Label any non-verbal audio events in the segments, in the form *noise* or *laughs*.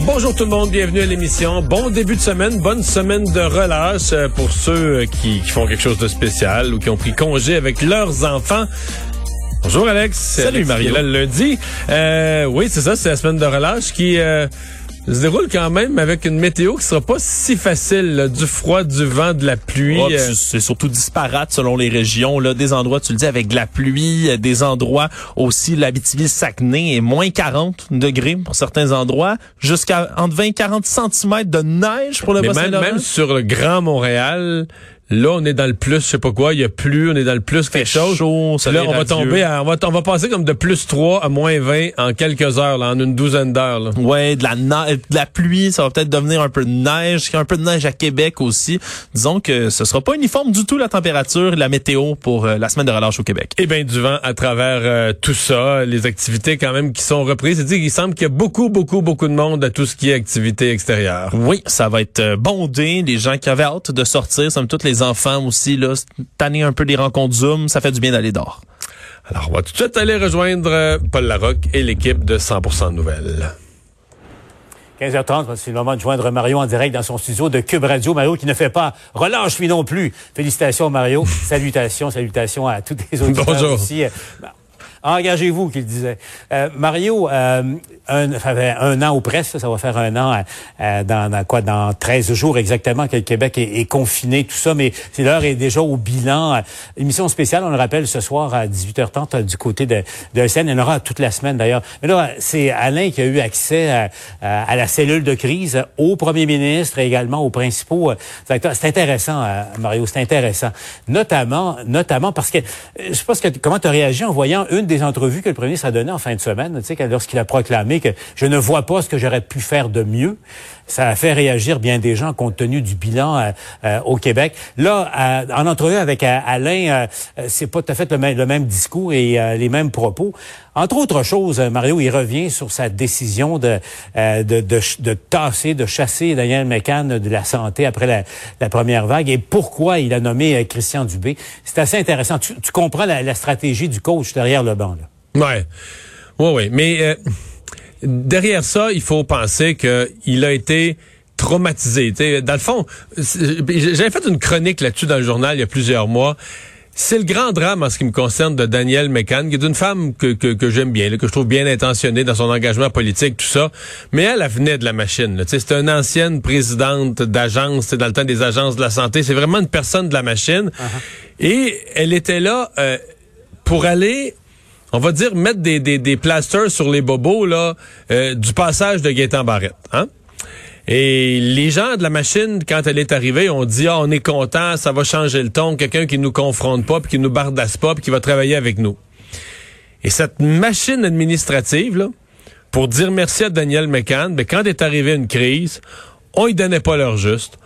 Bonjour tout le monde, bienvenue à l'émission. Bon début de semaine, bonne semaine de relâche euh, pour ceux euh, qui, qui font quelque chose de spécial ou qui ont pris congé avec leurs enfants. Bonjour Alex. Salut Mario. Là, le lundi. Euh, oui, c'est ça, c'est la semaine de relâche qui euh, se déroule quand même avec une météo qui sera pas si facile. là. Du froid, du vent, de la pluie. Oh, c'est surtout disparate selon les régions. Là, des endroits, tu le dis, avec de la pluie, euh, des endroits aussi, l'Abitibi-Saguenay est moins 40 degrés pour certains endroits, jusqu'à entre 20 et 40 centimètres de neige pour le mais même, même sur le Grand Montréal, là, on est dans le plus, je sais pas quoi, il y a plus, on est dans le plus quelque chose. chaud, Puis là, on va tomber, à- on va, on va passer comme de plus 3 à moins 20 en quelques heures, là, en une douzaine d'heures. Ouais, de la, de la pluie, ça va peut-être devenir un peu de neige, un peu de neige à Québec aussi. Disons que ce sera pas uniforme du tout la température la météo pour euh, la semaine de relâche au Québec. Et bien du vent à travers euh, tout ça, les activités quand même qui sont reprises. C'est-à-dire qu'il semble qu'il y a beaucoup, beaucoup, beaucoup de monde à tout ce qui est activité extérieure. Oui, ça va être euh, bondé. Les gens qui avaient hâte de sortir, somme toute les enfants aussi, là, tanner un peu des rencontres Zoom, ça fait du bien d'aller dehors. Alors, on va tout de suite aller rejoindre euh, Paul Larocque et l'équipe de 100% Nouvelles. 15h30, c'est le moment de joindre Mario en direct dans son studio de Cube Radio. Mario qui ne fait pas relâche lui non plus. Félicitations Mario. *laughs* salutations, salutations à tous les *laughs* auditeurs Bonjour. aussi. Engagez-vous, qu'il disait. Euh, Mario, euh, un, ça an ou presque, ça va faire un an, euh, dans, dans quoi, dans 13 jours exactement que le Québec est, confiné, tout ça, mais c'est l'heure est déjà au bilan. Émission spéciale, on le rappelle, ce soir à 18h30 euh, du côté de, de SN. Il y en aura toute la semaine d'ailleurs. Mais là, c'est Alain qui a eu accès à, la cellule de crise, au premier ministre et également aux principaux acteurs. C'est intéressant, Mario, c'est intéressant. Notamment, notamment parce que, je sais pas ce que, comment tu as réagi en voyant une entrevues que le premier ministre a données en fin de semaine, tu sais, lorsqu'il a proclamé que je ne vois pas ce que j'aurais pu faire de mieux. Ça a fait réagir bien des gens compte tenu du bilan euh, euh, au Québec. Là, euh, en entrevue avec Alain, c'est pas tout à fait le même, discours et les mêmes propos. Entre autres choses, euh, Mario, il revient sur sa décision de, euh, de, de, tasser, de chasser Daniel McCann de la santé après la, première vague et pourquoi il a nommé euh, Christian Dubé. C'est assez intéressant. Tu, comprends la, stratégie du coach derrière le banc. Là. Ouais, ouais. Mais euh, derrière ça, il faut penser qu'il a été traumatisé. T'sais, dans le fond, j'avais fait une chronique là-dessus dans le journal il y a plusieurs mois. C'est le grand drame en ce qui me concerne de Danielle McCann, qui est une femme que, que, que j'aime bien, là, que je trouve bien intentionnée dans son engagement politique, tout ça. Mais elle, elle venait de la machine. C'était une ancienne présidente d'agence, c'est dans le temps des agences de la santé. C'est vraiment une personne de la machine. Et elle était là euh, pour aller on va dire mettre des, des, des plasters sur les bobos là euh, du passage de Gaétan Barrette. Hein? Et les gens de la machine, quand elle est arrivée, ont dit ah on est content, ça va changer le ton, quelqu'un qui nous confronte pas, puis qui nous bardasse pas, puis qui va travailler avec nous. Et cette machine administrative pour dire merci à Daniel McCann, ben, quand est arrivée une crise, on y donnait pas l'heure juste,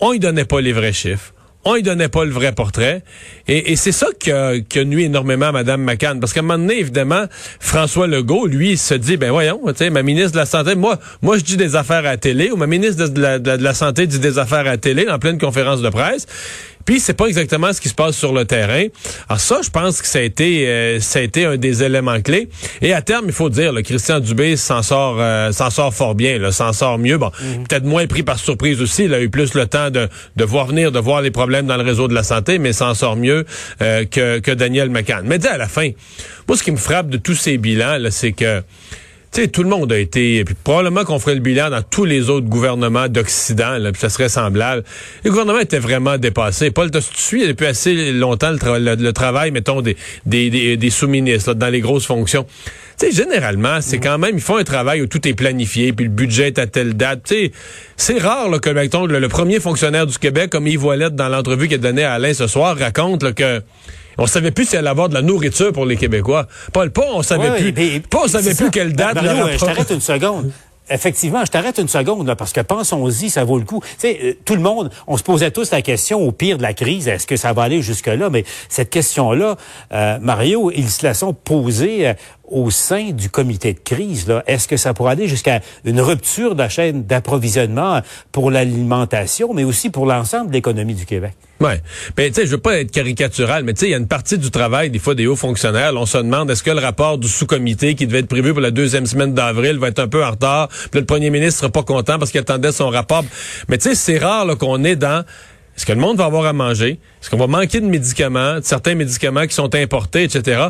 on y donnait pas les vrais chiffres. On y donnait pas le vrai portrait. Et, c'est ça qui nuit énormément à Mme McCann. Parce qu'à un moment donné, évidemment, François Legault, lui, se dit, ben voyons, ma ministre de la Santé, moi, moi, je dis des affaires à la télé, ou ma ministre de la, Santé dit des affaires à télé, en pleine conférence de presse. Puis c'est pas exactement ce qui se passe sur le terrain. Alors ça, je pense que ça a été euh, ça a été un des éléments clés. Et à terme, il faut dire, le Christian Dubé s'en sort euh, s'en sort fort bien, là, s'en sort mieux. Bon, peut-être moins pris par surprise aussi. Il a eu plus le temps de, de voir venir, de voir les problèmes dans le réseau de la santé, mais s'en sort mieux euh, que, que Daniel McCann. Mais dis, à la fin, moi, ce qui me frappe de tous ces bilans, là, c'est que sais, tout le monde a été, puis probablement qu'on ferait le bilan dans tous les autres gouvernements d'Occident, puis ça serait semblable. Le gouvernement était vraiment dépassé. Paul, tu suis depuis assez longtemps le, tra- le- le travail, mettons, des, des, des, des sous-ministres dans les grosses fonctions? Tu sais, généralement, c'est quand même, ils font un travail où tout est planifié, puis le budget est à telle date. Tu sais, c'est rare là, que, mettons, le, le premier fonctionnaire du Québec, comme Yves dans l'entrevue qu'il a donnée à Alain ce soir, raconte là, que on savait plus s'il allait avoir de la nourriture pour les Québécois. Paul, pas on savait Ouais, plus. mais- pas on savait plus ça. quelle date. Mario, euh, je t'arrête une seconde. effectivement, je t'arrête une seconde, là, parce que pensons-y, ça vaut le coup. Tu sais, euh, tout le monde, on se posait tous la question au pire de la crise, est-ce que ça va aller jusque-là? Mais cette question-là, euh, Mario, ils se la sont posée euh, au sein du comité de crise. Est-ce que ça pourrait aller jusqu'à une rupture de la chaîne d'approvisionnement pour l'alimentation, mais aussi pour l'ensemble de l'économie du Québec? Ouais. Ben, tu sais, je veux pas être caricatural, mais tu sais, il y a une partie du travail, des fois, des hauts fonctionnaires. on se demande, est-ce que le rapport du sous-comité qui devait être prévu pour la deuxième semaine d'avril va être un peu en retard? Puis le premier ministre sera pas content parce qu'il attendait son rapport. Mais tu sais, c'est rare qu'on est dans est-ce que le monde va avoir à manger? Est-ce qu'on va manquer de médicaments, de certains médicaments qui sont importés, etc.?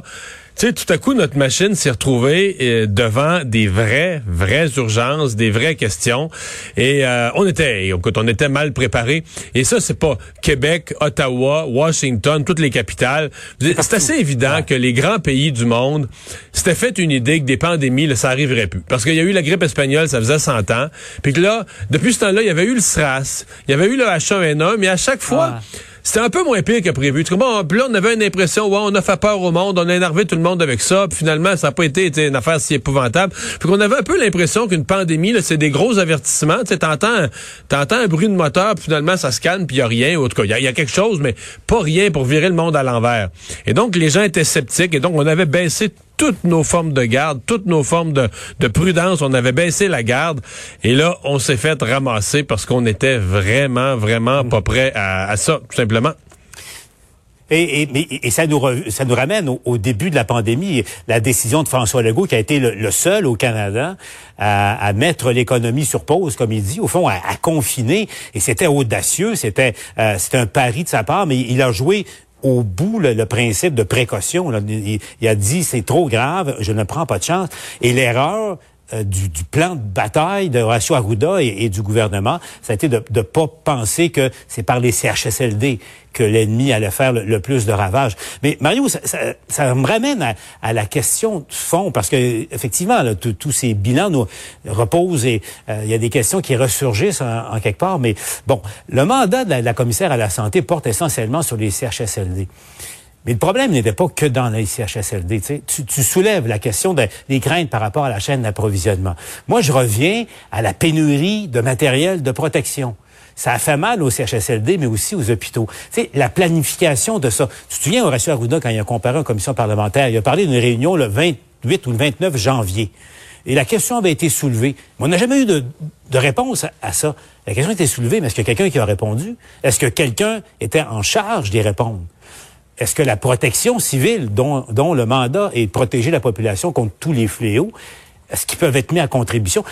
Tu sais, tout à coup, notre machine s'est retrouvée euh, devant des vraies, vraies urgences, des vraies questions. Et euh, on était, écoute, on était mal préparés. Et ça, c'est pas Québec, Ottawa, Washington, toutes les capitales. C'est assez évident que les grands pays du monde s'étaient fait une idée que des pandémies, là, ça arriverait plus. Parce qu'il y a eu la grippe espagnole, ça faisait 100 ans. Puis que là, depuis ce temps-là, il y avait eu le SRAS, il y avait eu le H1N1, mais à chaque fois... C'était un peu moins pire que prévu. Bon, puis là, on avait une impression, ouais, on a fait peur au monde, on a énervé tout le monde avec ça, finalement, ça n'a pas été, une affaire si épouvantable. Puis qu'on avait un peu l'impression qu'une pandémie, c'est des gros avertissements. Tu t'entends, t'entends un bruit de moteur, puis finalement, ça se calme, puis il y a rien. En tout cas, il y, a quelque chose, mais pas rien pour virer le monde à l'envers. Et donc, les gens étaient sceptiques, et donc, on avait baissé toutes nos formes de garde, toutes nos formes de, de prudence. On avait baissé la garde. Et là, on s'est fait ramasser parce qu'on était vraiment, vraiment pas prêt à, ça, tout simplement. Et, et, et, ça, nous ça nous ramène au, début de la pandémie, la décision de François Legault, qui a été le, seul au Canada à, mettre l'économie sur pause, comme il dit, au fond, à, confiner. Et c'était audacieux, c'était euh, c'était un pari de sa part, mais il a joué au bout le, principe de précaution. Il, a dit c'est trop grave, je ne prends pas de chance. Et l'erreur, euh, du, plan de bataille de Horacio Arruda et, du gouvernement, ça a été de ne pas penser que c'est par les CHSLD que l'ennemi allait faire le, plus de ravages. Mais Mario, ça, ça, me ramène à, la question de fond, parce que effectivement, tous ces bilans nous reposent et euh, il y a des questions qui ressurgissent en, quelque part. Mais bon, le mandat de la, de la commissaire à la santé porte essentiellement sur les CHSLD. Mais le problème n'était pas que dans les CHSLD. Tu, soulèves la question des craintes par rapport à la chaîne d'approvisionnement. Moi, je reviens à la pénurie de matériel de protection. Ça a fait mal aux CHSLD, mais aussi aux hôpitaux. Tu la planification de ça. Tu te souviens, Horacio Arruda, quand il a comparé en commission parlementaire, il a parlé d'une réunion le 28 ou le 29 janvier. Et la question avait été soulevée. Mais on n'a jamais eu de, de réponse à, ça. La question a été soulevée, mais est-ce a quelqu'un qui a répondu? Est-ce que quelqu'un était en charge d'y répondre? Est-ce que la protection civile, dont, le mandat est de protéger la population contre tous les fléaux, est-ce qu'ils peuvent être mis à contribution?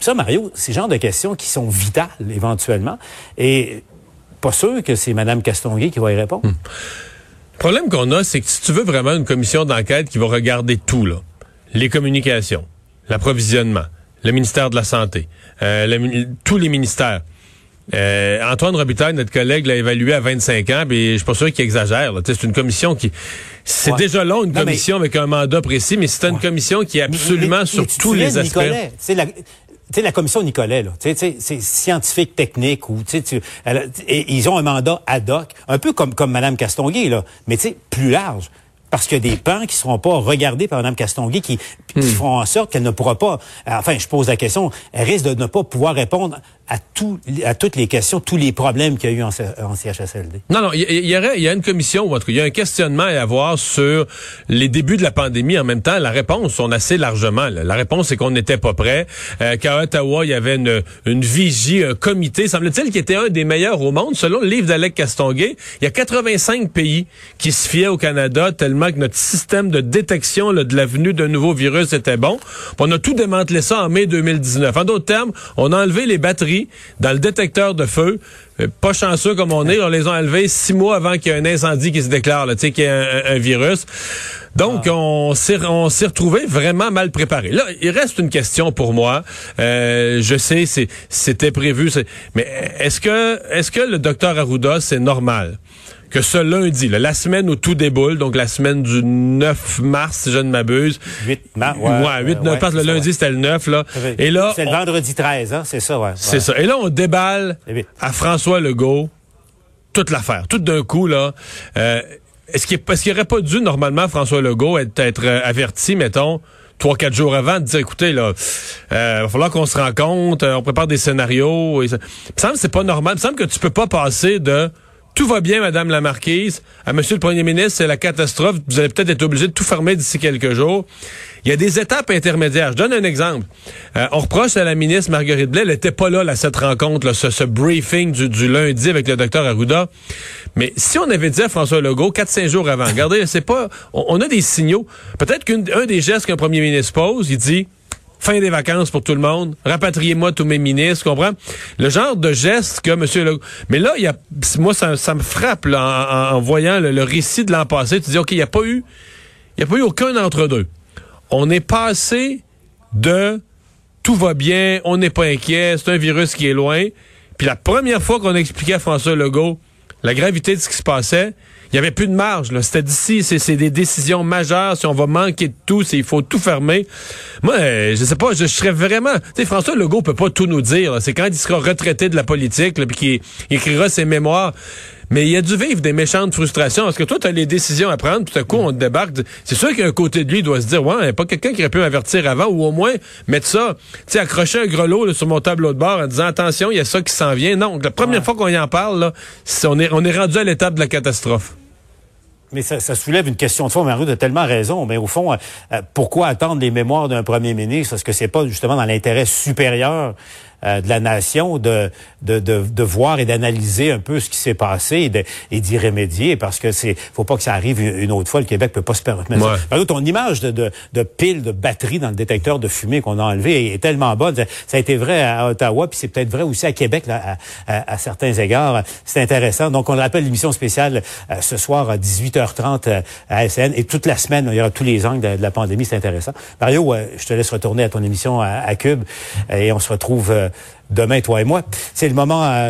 Ça, Mario, c'est le genre de questions qui sont vitales éventuellement. Et pas sûr que c'est Mme Castonguay qui va y répondre. Hmm. Le problème qu'on a, c'est que si tu veux vraiment une commission d'enquête qui va regarder tout, là, les communications, l'approvisionnement, le ministère de la Santé, euh, tous les ministères, euh, Antoine Robitaille, notre collègue, l'a évalué à 25 ans, puis je suis pas sûr qu'il exagère. C'est une commission qui... C'est déjà long, une commission avec un mandat précis, mais c'est une commission qui est absolument sur tous les aspects. C'est la... Tu sais, la commission Nicolet, là, tu sais, c'est scientifique, technique, ou tu sais, ils ont un mandat ad hoc, un peu comme comme Madame Castonguay, là, mais tu sais, plus large parce qu'il y a des pans qui seront pas regardés par Mme Castonguay qui, qui hmm. feront en sorte qu'elle ne pourra pas, enfin, je pose la question, elle risque de ne pas pouvoir répondre à, tout, à toutes les questions, tous les problèmes qu'il y a eu en, CHSLD. Non, non, il y, aurait, il y a une commission, ou en tout cas, il y a un questionnement à avoir sur les débuts de la pandémie. En même temps, la réponse, on a assez largement. La réponse, c'est qu'on n'était pas prêt. Euh, qu'à Ottawa, il y avait une, une vigie, un comité, semble-t-il, qui était un des meilleurs au monde. Selon le livre d'Alec Castonguay, il y a 85 pays qui se fiaient au Canada tellement que notre système de détection là, de la venue d'un nouveau virus était bon. On a tout démantelé ça en mai 2019. En d'autres termes, on a enlevé les batteries dans le détecteur de feu. Euh, pas chanceux comme on est, on les a enlevés six mois avant qu'il y ait un incendie qui se déclare, tu sais, qu'il y ait un, virus. Donc, ah. on s'est on s'est retrouvé vraiment mal préparé. Là, il reste une question pour moi. Euh, je sais, c'était prévu, mais est-ce que est-ce que le docteur Arruda c'est normal? Que ce lundi, la semaine où tout déboule, donc la semaine du 9 mars, si je ne m'abuse. 8 mars, ouais. ouais 8, 9 mars, le lundi, c'était le 9, là. Et là. C'est le vendredi 13, hein, c'est ça, ouais. C'est ça. Et là, on déballe à François Legault toute l'affaire, tout d'un coup, là. Euh, est-ce qu'il est qu'il aurait pas dû, normalement, François Legault, être, être euh, averti, mettons, trois, quatre jours avant, de dire, écoutez, là, euh, va falloir qu'on se rencontre, on prépare des scénarios. Et ça. Il me semble que c'est pas normal. Il me semble que tu peux pas passer de tout va bien, Madame la Marquise. À Monsieur le Premier ministre, c'est la catastrophe. Vous allez peut-être être obligé de tout fermer d'ici quelques jours. Il y a des étapes intermédiaires. Je donne un exemple. Euh, on reproche à la ministre Marguerite Blais, elle n'était pas là, à cette rencontre, là, ce, briefing du, lundi avec le docteur Arruda. Mais si on avait dit à François Legault, 4-5 jours avant, regardez, c'est pas... On, a des signaux. Peut-être qu'un des gestes qu'un premier ministre pose, il dit fin des vacances pour tout le monde, rapatriez-moi tous mes ministres, comprends? Le genre de geste que monsieur Legault... Mais là, il y a, moi, ça, me frappe en, voyant le, récit de l'an passé. Tu dis, OK, il n'y a pas eu, il y a pas eu aucun d'entre deux. On est passé de tout va bien, on n'est pas inquiet, c'est un virus qui est loin. Puis la première fois qu'on a expliqué à François Legault la gravité de ce qui se passait, il y avait plus de marge. C'était d'ici, c'est des décisions majeures. Si on va manquer de tout, il faut tout fermer. Moi, euh, je sais pas, je, serais vraiment. Tu sais, François Legault peut pas tout nous dire. C'est quand il sera retraité de la politique, puis qu'il écrira ses mémoires. Mais il a dû vivre des méchantes frustrations. Parce que toi, tu as les décisions à prendre, tout à coup, on te débarque? C'est sûr qu'un côté de lui doit se dire, ouais, il n'y a pas quelqu'un qui aurait pu m'avertir avant, ou au moins mettre ça, tu sais, accrocher un grelot sur mon tableau de bord en disant, attention, il y a ça qui s'en vient. Non, la première fois qu'on y en parle, là, on, est, on est rendu à l'étape de la catastrophe. Mais ça, ça, soulève une question de fond. Marie a tellement raison. Mais au fond, euh, euh, pourquoi attendre les mémoires d'un premier ministre? Est-ce que c'est pas justement dans l'intérêt supérieur euh, de la nation de, de, de, de voir et d'analyser un peu ce qui s'est passé et d'y remédier parce que c'est faut pas que ça arrive une autre fois. Le Québec peut pas se permettre. Ouais. Par ton image de, de, de, pile de batterie dans le détecteur de fumée qu'on a enlevé est, tellement bonne. Ça a été vrai à Ottawa, puis c'est peut-être vrai aussi à Québec là, à, à, certains égards. C'est intéressant. Donc, on le rappelle, l'émission spéciale euh, ce soir à 18h30 euh, à SN et toute la semaine, il y aura tous les angles de, la pandémie. C'est intéressant. Mario, je te laisse retourner à ton émission à, à Cube et on se retrouve demain, toi et moi. C'est le moment...